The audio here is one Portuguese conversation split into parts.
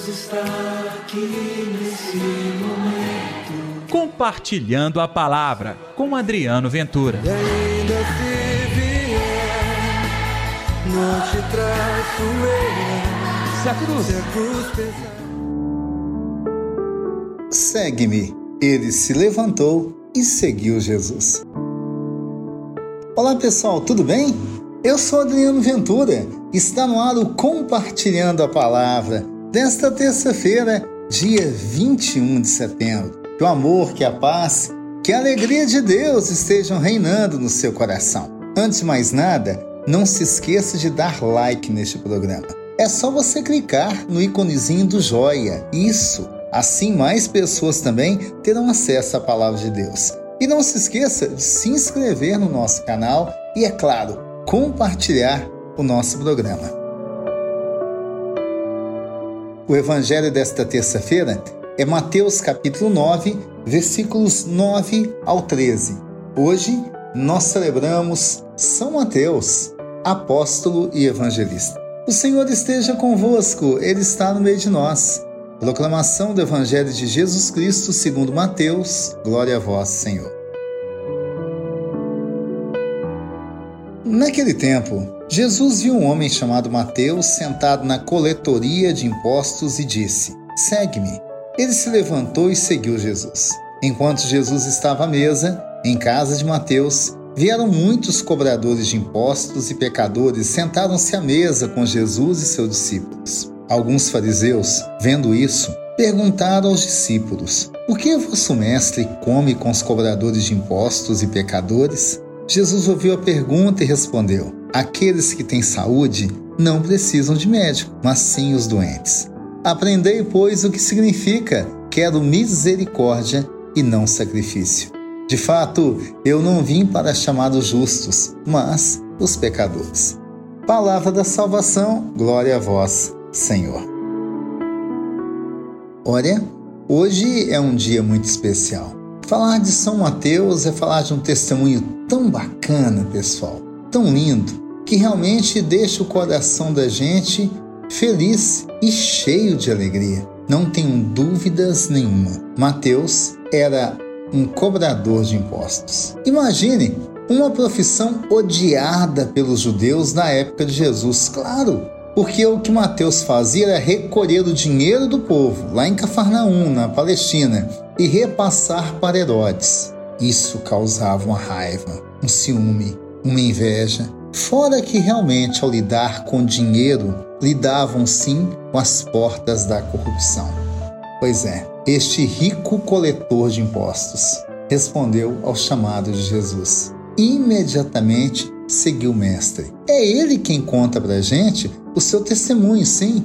Deus está aqui nesse momento. Compartilhando a palavra com Adriano Ventura. E ainda se vier, não te traço eu. Se a cruz. Se a cruz pesar. Segue-me. Ele se levantou e seguiu Jesus. Olá pessoal, tudo bem? Eu sou Adriano Ventura. Está no ar o Compartilhando a Palavra desta terça-feira, dia 21 de setembro. Que o amor, que a paz, que a alegria de Deus estejam reinando no seu coração. Antes de mais nada, não se esqueça de dar like neste programa. É só você clicar no íconezinho do joia. Isso! Assim mais pessoas também terão acesso à palavra de Deus. E não se esqueça de se inscrever no nosso canal e, é claro, compartilhar o nosso programa. O evangelho desta terça-feira é Mateus capítulo 9, versículos 9 ao 13. Hoje nós celebramos São Mateus, apóstolo e evangelista. O Senhor esteja convosco, ele está no meio de nós. Proclamação do Evangelho de Jesus Cristo segundo Mateus. Glória a vós, Senhor. Naquele tempo, Jesus viu um homem chamado Mateus sentado na coletoria de impostos e disse: Segue-me. Ele se levantou e seguiu Jesus. Enquanto Jesus estava à mesa, em casa de Mateus, vieram muitos cobradores de impostos e pecadores sentaram-se à mesa com Jesus e seus discípulos. Alguns fariseus, vendo isso, perguntaram aos discípulos: Por que vosso mestre come com os cobradores de impostos e pecadores? Jesus ouviu a pergunta e respondeu: Aqueles que têm saúde não precisam de médico, mas sim os doentes. Aprendei, pois, o que significa: quero misericórdia e não sacrifício. De fato, eu não vim para chamar os justos, mas os pecadores. Palavra da salvação, glória a vós, Senhor. Olha, hoje é um dia muito especial. Falar de São Mateus é falar de um testemunho tão bacana, pessoal, tão lindo, que realmente deixa o coração da gente feliz e cheio de alegria. Não tenho dúvidas nenhuma. Mateus era um cobrador de impostos. Imagine uma profissão odiada pelos judeus na época de Jesus. Claro, porque o que Mateus fazia era recolher o dinheiro do povo, lá em Cafarnaum, na Palestina, e repassar para Herodes. Isso causava uma raiva, um ciúme, uma inveja. Fora que realmente, ao lidar com dinheiro, lidavam sim com as portas da corrupção. Pois é, este rico coletor de impostos respondeu ao chamado de Jesus. Imediatamente seguiu o Mestre. É ele quem conta para a gente o seu testemunho, sim.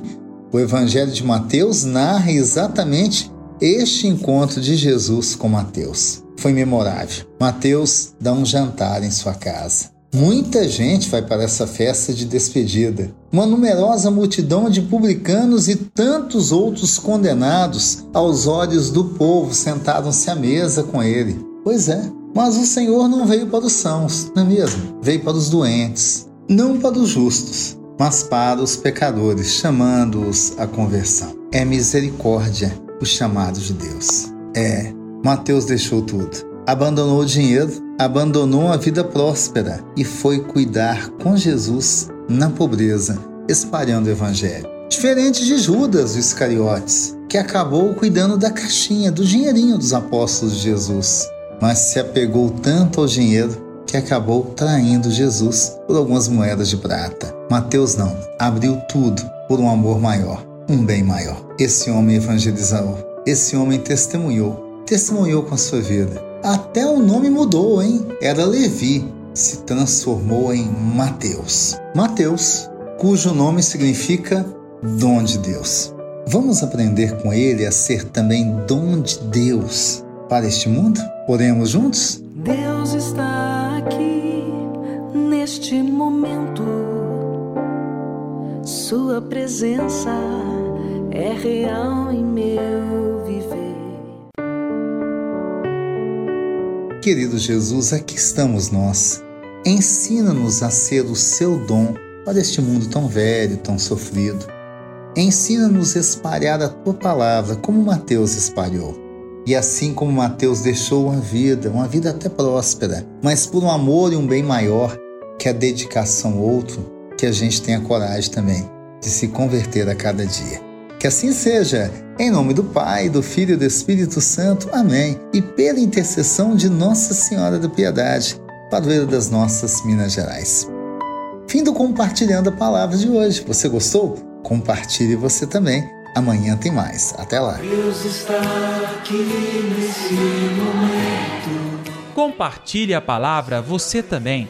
O Evangelho de Mateus narra exatamente este encontro de Jesus com Mateus. Foi memorável. Mateus dá um jantar em sua casa. Muita gente vai para essa festa de despedida. Uma numerosa multidão de publicanos e tantos outros condenados aos olhos do povo sentaram-se à mesa com ele. Pois é, mas o Senhor não veio para os sãos, não é mesmo? Veio para os doentes, não para os justos, mas para os pecadores, chamando-os à conversão. É misericórdia o chamado de Deus. É, Mateus deixou tudo. Abandonou o dinheiro, abandonou a vida próspera e foi cuidar com Jesus na pobreza, espalhando o evangelho. Diferente de Judas, o Iscariotes, que acabou cuidando da caixinha, do dinheirinho dos apóstolos de Jesus mas se apegou tanto ao dinheiro que acabou traindo Jesus por algumas moedas de prata. Mateus não, abriu tudo por um amor maior, um bem maior. Esse homem evangelizou, esse homem testemunhou, testemunhou com a sua vida. Até o nome mudou, hein? Era Levi, se transformou em Mateus. Mateus, cujo nome significa dom de Deus. Vamos aprender com ele a ser também dom de Deus para este mundo? Oremos juntos? Deus está neste momento. Sua presença é real em meu viver. Querido Jesus, aqui estamos nós. Ensina-nos a ser o seu dom para este mundo tão velho, tão sofrido. ensina-nos a espalhar a tua palavra como Mateus espalhou. E assim como Mateus deixou uma vida, uma vida até próspera, mas por um amor e um bem maior, que a dedicação ao outro, que a gente tenha coragem também de se converter a cada dia. Que assim seja, em nome do Pai, do Filho e do Espírito Santo. Amém. E pela intercessão de Nossa Senhora da Piedade, padroeira das nossas Minas Gerais. Fim do compartilhando a palavra de hoje. Você gostou? Compartilhe você também. Amanhã tem mais. Até lá. Deus está aqui nesse momento. Compartilhe a palavra você também.